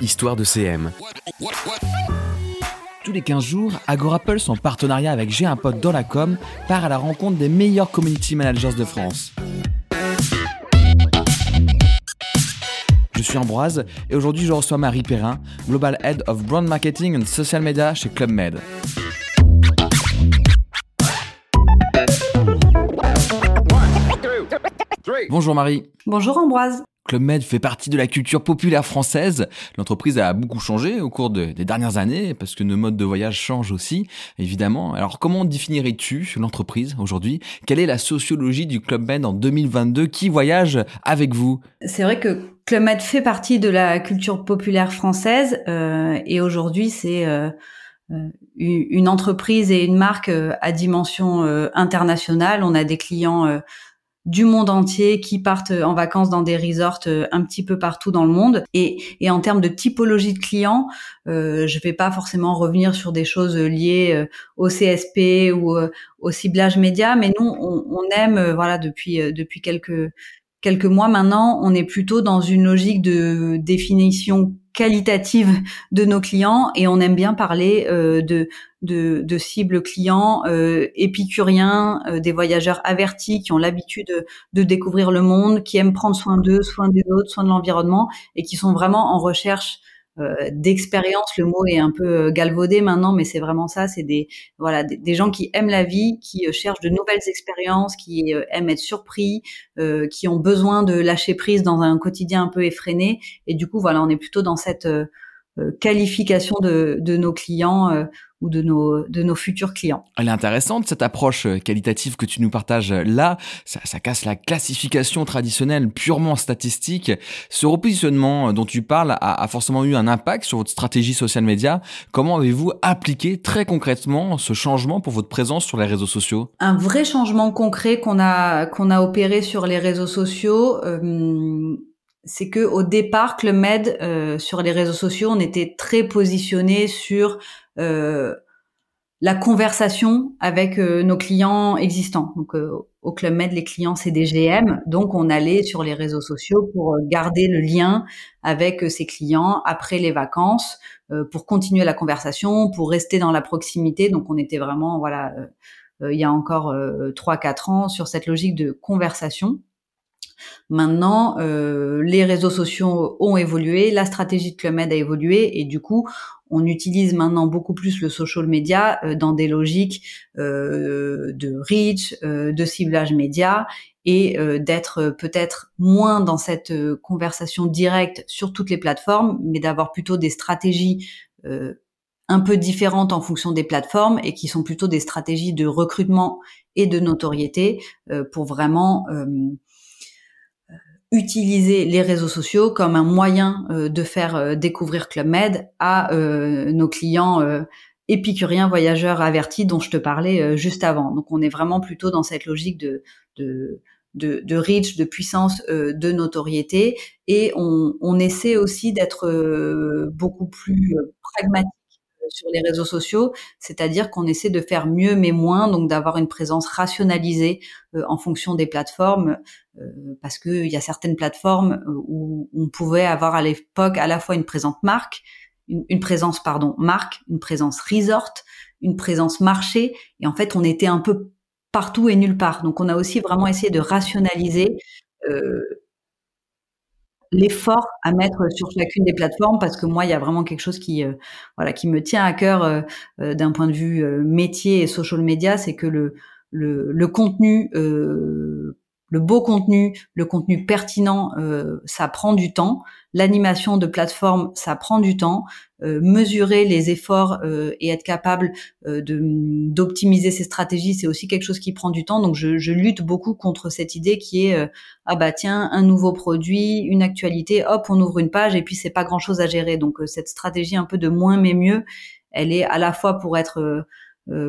Histoire de CM. Tous les 15 jours, Agorapulse, en partenariat avec J'ai un pote dans la com, part à la rencontre des meilleurs community managers de France. Je suis Ambroise et aujourd'hui je reçois Marie Perrin, Global Head of Brand Marketing and Social Media chez Club Med. Bonjour Marie. Bonjour Ambroise. Club Med fait partie de la culture populaire française. L'entreprise a beaucoup changé au cours des dernières années parce que nos modes de voyage changent aussi, évidemment. Alors comment définirais-tu l'entreprise aujourd'hui? Quelle est la sociologie du Club Med en 2022 Qui voyage avec vous? C'est vrai que Club Med fait partie de la culture populaire française euh, et aujourd'hui c'est euh, euh une entreprise et une marque euh, à dimension euh, internationale. On a des clients du monde entier qui partent en vacances dans des resorts euh, un petit peu partout dans le monde. Et, et en termes de typologie de clients, euh, je vais pas forcément revenir sur des choses liées euh, au CSP ou euh, au ciblage média, mais nous, on, on aime, voilà, depuis depuis quelques quelques mois maintenant, on est plutôt dans une logique de définition qualitative de nos clients et on aime bien parler euh, de, cibles clients euh, épicuriens, euh, des voyageurs avertis qui ont l'habitude de, de, découvrir le monde, qui aiment prendre soin d'eux, soin des autres, soin de l'environnement et qui sont vraiment en recherche d'expérience. Le mot est un peu euh, galvaudé maintenant, mais c'est vraiment ça. C'est des voilà des, gens qui aiment la vie, qui euh, cherchent de nouvelles expériences, qui aiment être surpris, qui ont besoin de lâcher prise dans un quotidien un peu effréné. Et du coup, voilà, on est plutôt dans cette qualification de, de, nos clients ou de nos, de nos futurs clients. Elle est intéressante, cette approche euh, qualitative que tu nous partages là. Ça, ça casse la classification traditionnelle purement statistique. Ce repositionnement euh, dont tu parles a, a forcément eu un impact sur votre stratégie social media. Comment avez-vous appliqué très concrètement ce changement pour votre présence sur les réseaux sociaux? Un vrai changement concret qu'on a, qu'on a opéré sur les réseaux sociaux. Euh, c'est que au départ, Club Med euh, sur les réseaux sociaux, on était très positionné sur euh, la conversation avec euh, nos clients existants. Donc au Club Med, les clients c'est des GM, donc on allait sur les réseaux sociaux pour garder le lien avec ces clients après les vacances, pour continuer la conversation, pour rester dans la proximité. Donc on était vraiment voilà il y a encore trois quatre ans sur cette logique de conversation. Maintenant, euh, les réseaux sociaux ont évolué, la stratégie de Club Med a évolué et du coup, on utilise maintenant beaucoup plus le social media euh, dans des logiques euh, de reach, euh, de ciblage média et euh, d'être peut-être moins dans cette conversation directe sur toutes les plateformes, mais d'avoir plutôt des stratégies un peu différentes en fonction des plateformes et qui sont plutôt des stratégies de recrutement et de notoriété pour vraiment utiliser les réseaux sociaux comme un moyen euh, de faire euh, découvrir Club Med à euh, nos clients épicuriens, voyageurs avertis dont je te parlais juste avant. Donc on est vraiment plutôt dans cette logique de, de de, de puissance, de notoriété, et on essaie aussi d'être beaucoup plus pragmatique sur les réseaux sociaux, c'est-à-dire qu'on essaie de faire mieux mais moins, donc d'avoir une présence rationalisée euh, en fonction des plateformes, euh, parce qu'il y a certaines plateformes euh, où on pouvait avoir à l'époque à la fois une présence marque, une, une, présence pardon marque, une présence resort, une présence marché, et en fait on était un peu partout et nulle part. Donc on a aussi vraiment essayé de rationaliser euh, l'effort à mettre sur chacune des plateformes parce que moi il y a vraiment quelque chose qui euh, voilà qui me tient à cœur euh, euh, d'un point de vue métier et social media c'est que le le, le contenu le beau contenu, le contenu pertinent, euh, ça prend du temps. L'animation de plateforme, ça prend du temps. Euh, mesurer les efforts euh, et être capable d'optimiser ses stratégies, c'est aussi quelque chose qui prend du temps. Donc je, je lutte beaucoup contre cette idée qui est ah bah tiens un nouveau produit, une actualité, hop on ouvre une page et puis c'est pas grand chose à gérer. Donc cette stratégie un peu de moins mais mieux, elle est à la fois pour être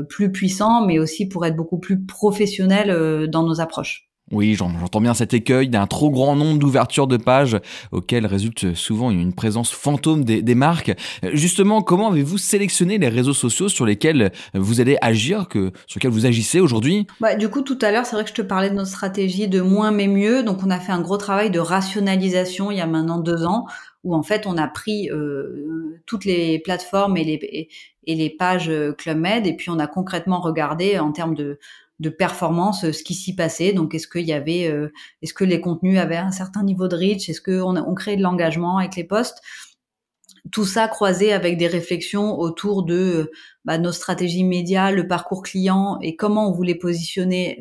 plus puissant, mais aussi pour être beaucoup plus professionnel dans nos approches. Oui, j'entends bien cet écueil d'un trop grand nombre d'ouvertures de pages auxquelles résulte souvent une présence fantôme des, marques. Justement, comment avez-vous sélectionné les réseaux sociaux sur lesquels vous allez agir, que, sur lesquels vous agissez aujourd'hui? Bah, Du coup, tout à l'heure, c'est vrai que je te parlais de notre stratégie de moins mais mieux. Donc, on a fait un gros travail de rationalisation il y a maintenant deux ans, où en fait, on a pris euh, toutes les plateformes et les, et les pages Club Med, et puis on a concrètement regardé en termes de de performance euh, ce qui s'y passait. Donc, est-ce qu'il y avait, euh, est-ce que les contenus avaient un certain niveau de reach? Est-ce qu'on on créait de l'engagement avec les posts? Tout ça croisé avec des réflexions autour de euh, bah, nos stratégies médias, le parcours client et comment on voulait positionner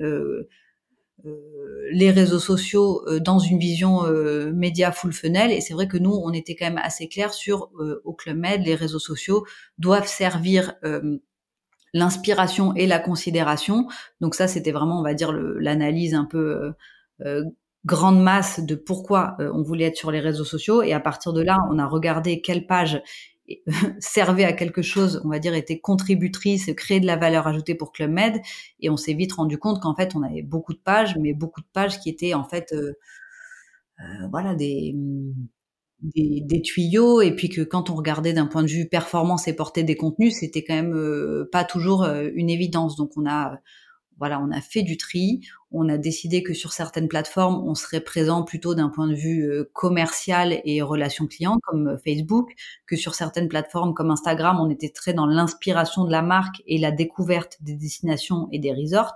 les réseaux sociaux dans une vision média full funnel. Et c'est vrai que nous, on était quand même assez clair sur au Club Med, les réseaux sociaux doivent servir l'inspiration et la considération. Donc ça, c'était vraiment, on va dire, l'analyse un peu euh, euh, grande masse de pourquoi euh, on voulait être sur les réseaux sociaux. Et à partir de là, on a regardé quelle page servait à quelque chose, on va dire, était contributrice, créait de la valeur ajoutée pour Club Med. Et on s'est vite rendu compte qu'en fait, on avait beaucoup de pages, mais beaucoup de pages qui étaient en fait, voilà, des des, tuyaux et puis que quand on regardait d'un point de vue performance et portée des contenus, c'était quand même euh, pas toujours euh, une évidence. Donc on a voilà, on a fait du tri, on a décidé que sur certaines plateformes, on serait présent plutôt d'un point de vue euh, commercial et relation client comme Facebook, que sur certaines plateformes comme Instagram, on était très dans l'inspiration de la marque et la découverte des destinations et des resorts.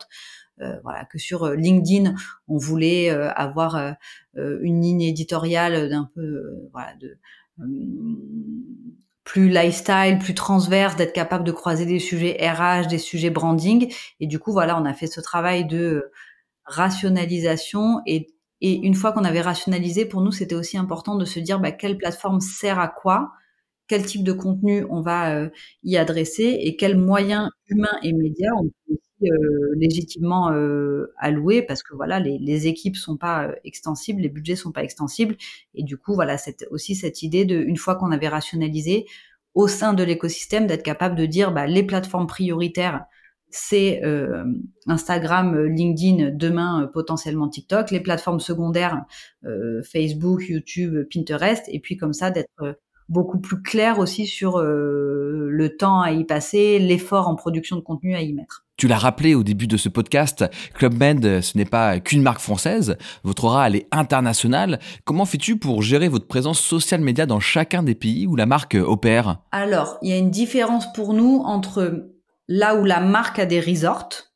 Euh, voilà, que sur euh, LinkedIn, on voulait euh, avoir une ligne éditoriale d'un peu, voilà, de plus lifestyle, plus transverse, d'être capable de croiser des sujets RH, des sujets branding. Et du coup, voilà, on a fait ce travail de rationalisation et, et une fois qu'on avait rationalisé, pour nous, c'était aussi important de se dire bah, quelle plateforme sert à quoi, quel type de contenu on va y adresser et quels moyens humains et médias on peut euh, légitimement euh, parce que voilà les, les équipes sont pas euh, extensibles, les budgets sont pas extensibles. Et du coup voilà aussi cette idée de une fois qu'on avait rationalisé au sein de l'écosystème d'être capable de dire bah, les plateformes prioritaires c'est euh, Instagram, LinkedIn, demain potentiellement TikTok, les plateformes secondaires euh, Facebook, YouTube, Pinterest, et puis comme ça d'être beaucoup plus clair aussi sur le temps à y passer, l'effort en production de contenu à y mettre. Tu l'as rappelé au début de ce podcast, Club Med, ce n'est pas qu'une marque française. Votre aura, elle est internationale. Comment fais-tu pour gérer votre présence social média dans chacun des pays où la marque opère? Alors, il y a une différence pour nous entre là où la marque a des resorts.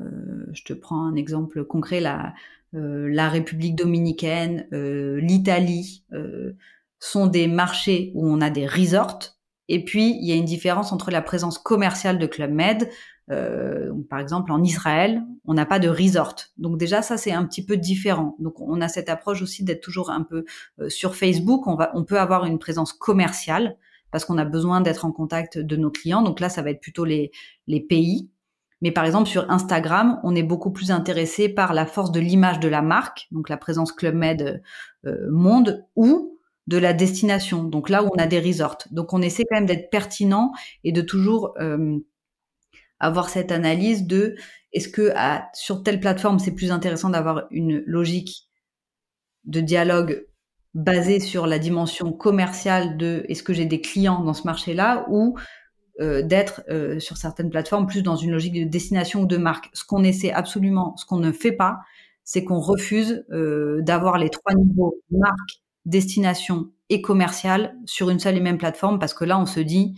Euh, je te prends un exemple concret, la, euh, République dominicaine, euh, l'Italie sont des marchés où on a des resorts. Et puis, il y a une différence entre la présence commerciale de Club Med, euh, par exemple, en Israël, on n'a pas de resort. Donc déjà, ça c'est un petit peu différent. Donc on a cette approche aussi d'être toujours un peu euh, sur Facebook. On va, on peut avoir une présence commerciale parce qu'on a besoin d'être en contact de nos clients. Donc là, ça va être plutôt les les pays. Mais par exemple, sur Instagram, on est beaucoup plus intéressé par la force de l'image de la marque, donc la présence Club Med euh, Monde, ou de la destination, donc là où on a des resorts. Donc on essaie quand même d'être pertinent et de toujours avoir cette analyse de est-ce que sur telle plateforme c'est plus intéressant d'avoir une logique de dialogue basée sur la dimension commerciale de est-ce que j'ai des clients dans ce marché-là ou euh, d'être euh, sur certaines plateformes plus dans une logique de destination ou de marque. Ce qu'on essaie absolument, ce qu'on ne fait pas, c'est qu'on refuse euh, d'avoir les trois niveaux marque, destination et commercial sur une seule et même plateforme parce que là on se dit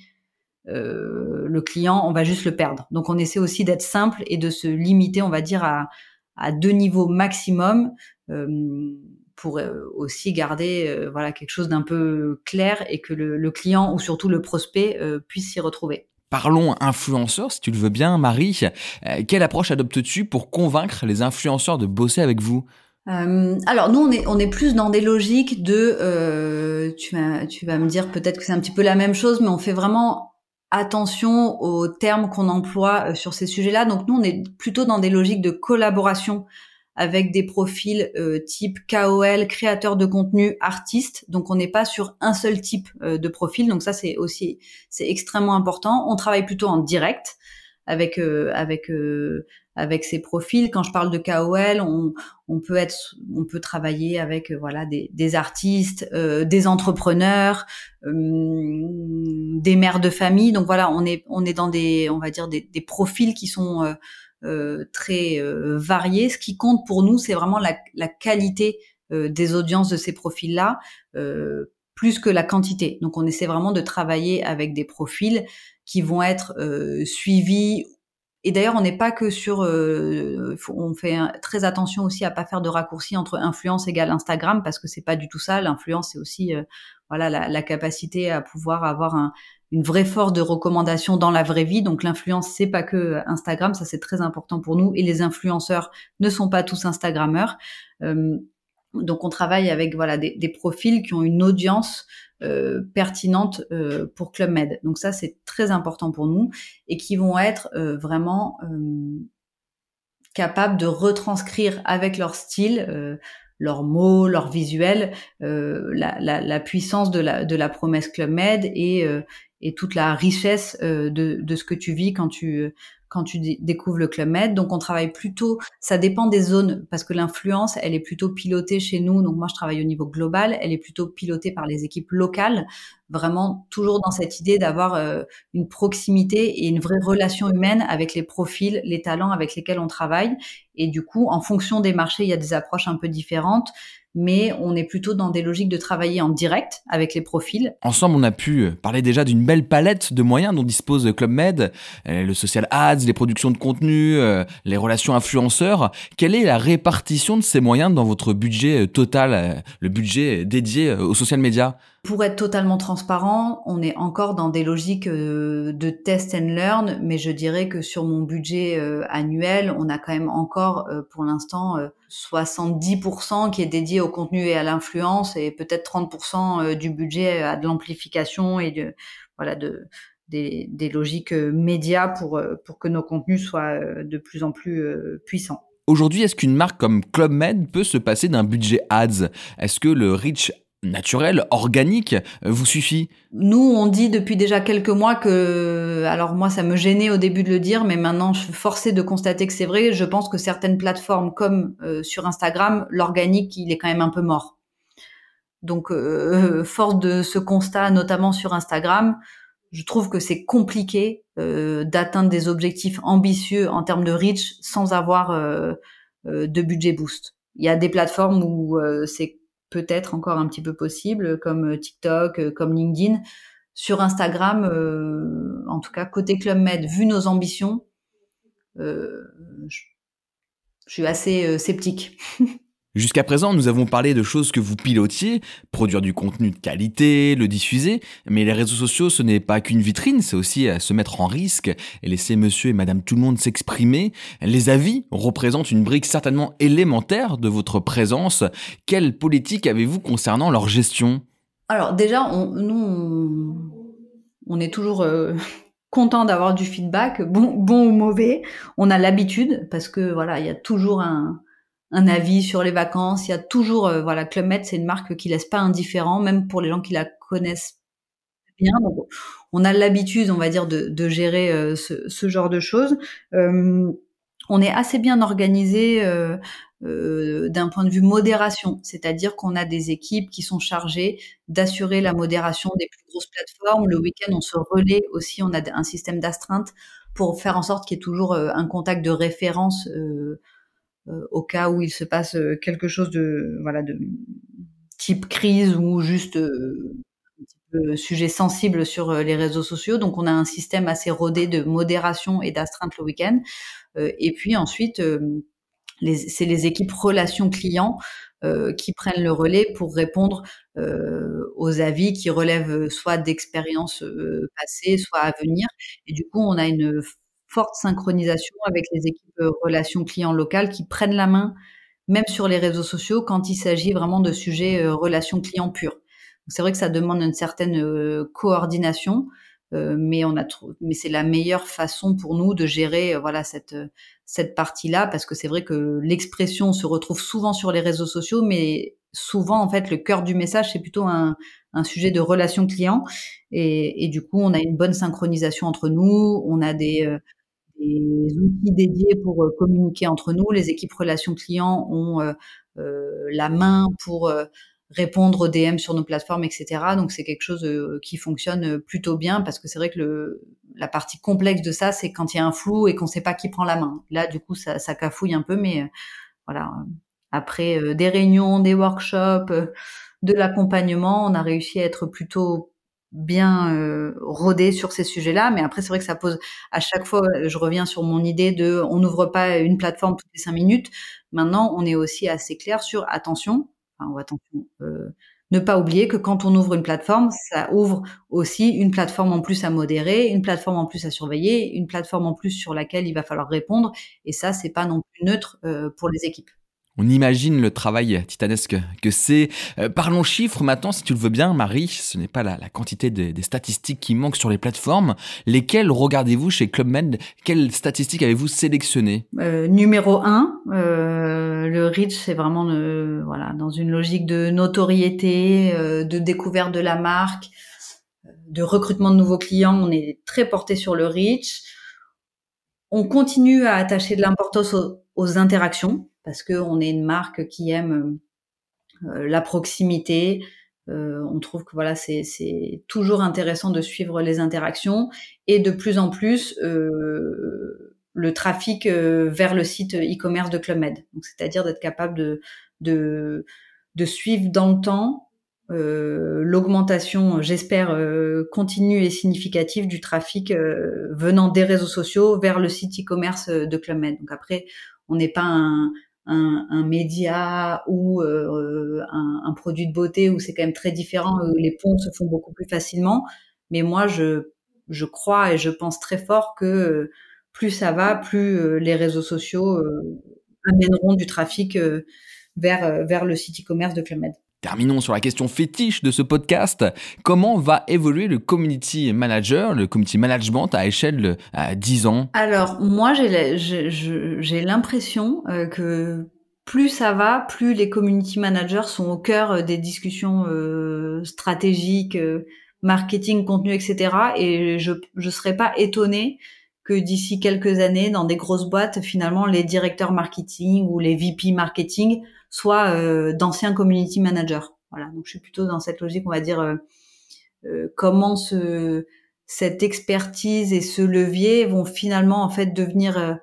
euh, le client, on va juste le perdre. Donc on essaie aussi d'être simple et de se limiter, on va dire, à, à deux niveaux maximum euh, pour euh, aussi garder voilà quelque chose d'un peu clair et que le, le, client ou surtout le prospect puisse s'y retrouver. Parlons influenceurs, si tu le veux bien, Marie. quelle approche adoptes-tu pour convaincre les influenceurs de bosser avec vous? Euh, alors nous on est on est plus dans des logiques de euh, tu vas tu vas me dire peut-être que c'est un petit peu la même chose mais on fait vraiment attention aux termes qu'on emploie euh, sur ces sujets-là. Donc nous, on est plutôt dans des logiques de collaboration avec des profils euh, type KOL, créateur de contenu, artiste. Donc on n'est pas sur un seul type euh, de profil. Donc ça c'est aussi c'est extrêmement important. On travaille plutôt en direct avec avec avec ces profils. Quand je parle de KOL, on, on peut être, on peut travailler avec voilà des, des artistes, des entrepreneurs, des mères de famille. Donc voilà, on est on est dans des on va dire des, des profils qui sont très variés. Ce qui compte pour nous, c'est vraiment la, la qualité des audiences de ces profils-là plus que la quantité. Donc on essaie vraiment de travailler avec des profils qui vont être euh, suivis. Et d'ailleurs, on n'est pas que sur. Euh, on fait très attention aussi à pas faire de raccourci entre influence égale Instagram parce que c'est pas du tout ça. L'influence, c'est aussi euh, voilà la, capacité à pouvoir avoir un, une vraie force de recommandation dans la vraie vie. Donc l'influence, c'est pas que Instagram, ça c'est très important pour nous. Et les influenceurs ne sont pas tous Instagrammeurs. Euh, donc on travaille avec voilà des, profils qui ont une audience euh, pertinente euh, pour Club Med. Donc ça c'est très important pour nous et qui vont être euh, vraiment capables de retranscrire avec leur style, leurs mots, leurs visuels, la, puissance de la, promesse Club Med et, toute la richesse de, ce que tu vis quand tu quand tu découvres le Club Med. Donc on travaille plutôt, ça dépend des zones, parce que l'influence, elle est plutôt pilotée chez nous. Donc moi, je travaille au niveau global, elle est plutôt pilotée par les équipes locales, vraiment toujours dans cette idée d'avoir euh, une proximité et une vraie relation humaine avec les profils, les talents avec lesquels on travaille. Et du coup, en fonction des marchés, il y a des approches un peu différentes mais on est plutôt dans des logiques de travailler en direct avec les profils. Ensemble, on a pu parler déjà d'une belle palette de moyens dont dispose Club Med, euh, le social ads, les productions de contenu, euh, les relations influenceurs. Quelle est la répartition de ces moyens dans votre budget euh, total, le budget dédié aux social media? Pour être totalement transparent, on est encore dans des logiques euh, de test and learn, mais je dirais que sur mon budget euh, annuel, on a quand même encore euh, pour l'instant 70% qui est dédié au contenu et à l'influence et peut-être 30% du budget à de l'amplification et de voilà de des, des logiques médias pour pour que nos contenus soient de plus en plus puissants. Aujourd'hui, est-ce qu'une marque comme Club Med peut se passer d'un budget ads? Est-ce que le reach naturel, organique, euh, vous suffit? Nous, on dit depuis déjà quelques mois que, alors moi, ça me gênait au début de le dire, mais maintenant, je suis forcée de constater que c'est vrai. Je pense que certaines plateformes, comme euh, sur Instagram, l'organique, il est quand même un peu mort. Donc, euh, force de ce constat, notamment sur Instagram, je trouve que c'est compliqué d'atteindre des objectifs ambitieux en termes de reach sans avoir de budget boost. Il y a des plateformes où c'est peut-être encore un petit peu possible, comme euh, TikTok, euh, comme LinkedIn. Sur Instagram, euh, en tout cas côté Club Med, vu nos ambitions, je, suis assez sceptique. Jusqu'à présent, nous avons parlé de choses que vous pilotiez, produire du contenu de qualité, le diffuser, mais les réseaux sociaux, ce n'est pas qu'une vitrine, c'est aussi se mettre en risque et laisser monsieur et madame tout le monde s'exprimer. Les avis représentent une brique certainement élémentaire de votre présence. Quelle politique avez-vous concernant leur gestion? Alors déjà, on, nous, on, est toujours... Euh, content d'avoir du feedback, bon, bon ou mauvais. On a l'habitude parce que voilà, il y a toujours un, un avis sur les vacances. Il y a toujours, euh, voilà, Club Med, c'est une marque qui laisse pas indifférent, même pour les gens qui la connaissent bien. On a l'habitude, on va dire, de, gérer euh, ce, genre de choses. Euh, on est assez bien organisé d'un point de vue modération, c'est-à-dire qu'on a des équipes qui sont chargées d'assurer la modération des plus grosses plateformes. Le week-end, on se relaie aussi, on a un système d'astreinte pour faire en sorte qu'il y ait toujours un contact de référence au cas où il se passe euh, quelque chose de voilà de type crise ou juste euh, sujet sensible sur les réseaux sociaux. Donc on a un système assez rodé de modération et d'astreinte le week-end. et puis ensuite, c'est les équipes relations clients qui prennent le relais pour répondre aux avis qui relèvent soit d'expériences passées, soit à venir. Et du coup, on a une forte synchronisation avec les équipes euh, relations clients locales qui prennent la main, même sur les réseaux sociaux, quand il s'agit vraiment de sujets euh, relations clients purs. C'est vrai que ça demande une certaine euh, coordination, mais on a mais c'est la meilleure façon pour nous de gérer voilà cette cette partie-là parce que c'est vrai que l'expression se retrouve souvent sur les réseaux sociaux, mais souvent en fait le cœur du message c'est plutôt un, sujet de relation client et, et, du coup on a une bonne synchronisation entre nous, on a des des outils dédiés pour communiquer entre nous. Les équipes relations clients ont la main pour répondre aux DM sur nos plateformes, etc. Donc c'est quelque chose qui fonctionne plutôt bien parce que c'est vrai que la partie complexe de ça, c'est quand il y a un flou et qu'on ne sait pas qui prend la main. Là, du coup, ça, ça cafouille un peu, mais voilà. Après des réunions, des workshops, de l'accompagnement, on a réussi à être plutôt bien euh, rodé sur ces sujets-là. Mais après, c'est vrai que ça pose à chaque fois, je reviens sur mon idée de on n'ouvre pas une plateforme toutes les cinq minutes. Maintenant, on est aussi assez clair sur attention, enfin, attention, euh, ne pas oublier que quand on ouvre une plateforme, ça ouvre aussi une plateforme en plus à modérer, une plateforme en plus à surveiller, une plateforme en plus sur laquelle il va falloir répondre. Et ça, c'est pas non plus neutre euh, pour les équipes. On imagine le travail titanesque que c'est. Euh, parlons chiffres maintenant, si tu le veux bien, Marie. Ce n'est pas la, quantité des statistiques qui manquent sur les plateformes. Lesquelles regardez-vous chez Club Med? Quelles statistiques avez-vous sélectionnées? Euh, Numéro 1, euh, le reach, c'est vraiment voilà dans une logique de notoriété, de découverte de la marque, de recrutement de nouveaux clients. On est très porté sur le reach. On continue à attacher de l'importance aux interactions parce qu'on est une marque qui aime euh, la proximité. Euh, on trouve que voilà, c'est toujours intéressant de suivre les interactions et de plus en plus euh, le trafic vers le site e-commerce de Club Med. C'est-à-dire d'être capable de, de, de, suivre dans le temps l'augmentation, j'espère, continue et significative du trafic venant des réseaux sociaux vers le site e-commerce de Club Med. Donc après, on n'est pas un, un, média ou euh, un, produit de beauté où c'est quand même très différent, où les ponts se font beaucoup plus facilement. Mais moi, je, je crois et je pense très fort que euh, plus ça va, plus euh, les réseaux sociaux amèneront du trafic vers, vers le site e-commerce de Club Terminons sur la question fétiche de ce podcast. Comment va évoluer le community manager, le community management à échelle de 10 ans? Alors, moi, j'ai l'impression euh, que plus ça va, plus les community managers sont au cœur euh, des discussions euh, stratégiques, marketing, contenu, etc. Et je ne serais pas étonnée que d'ici quelques années, dans des grosses boîtes, finalement, les directeurs marketing ou les VP marketing soit euh, d'anciens community managers. Voilà, donc je suis plutôt dans cette logique, on va dire, euh, euh, comment ce, cette expertise et ce levier vont finalement en fait devenir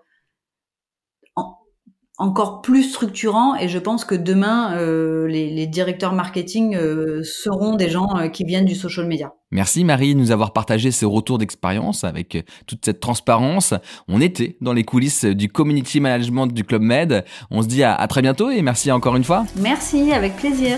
encore plus structurant et je pense que demain euh, les, les, directeurs marketing euh, seront des gens euh, qui viennent du social media. Merci Marie de nous avoir partagé ce retour d'expérience avec toute cette transparence. On était dans les coulisses du community management du Club Med. On se dit à, à très bientôt et merci encore une fois. Merci, avec plaisir.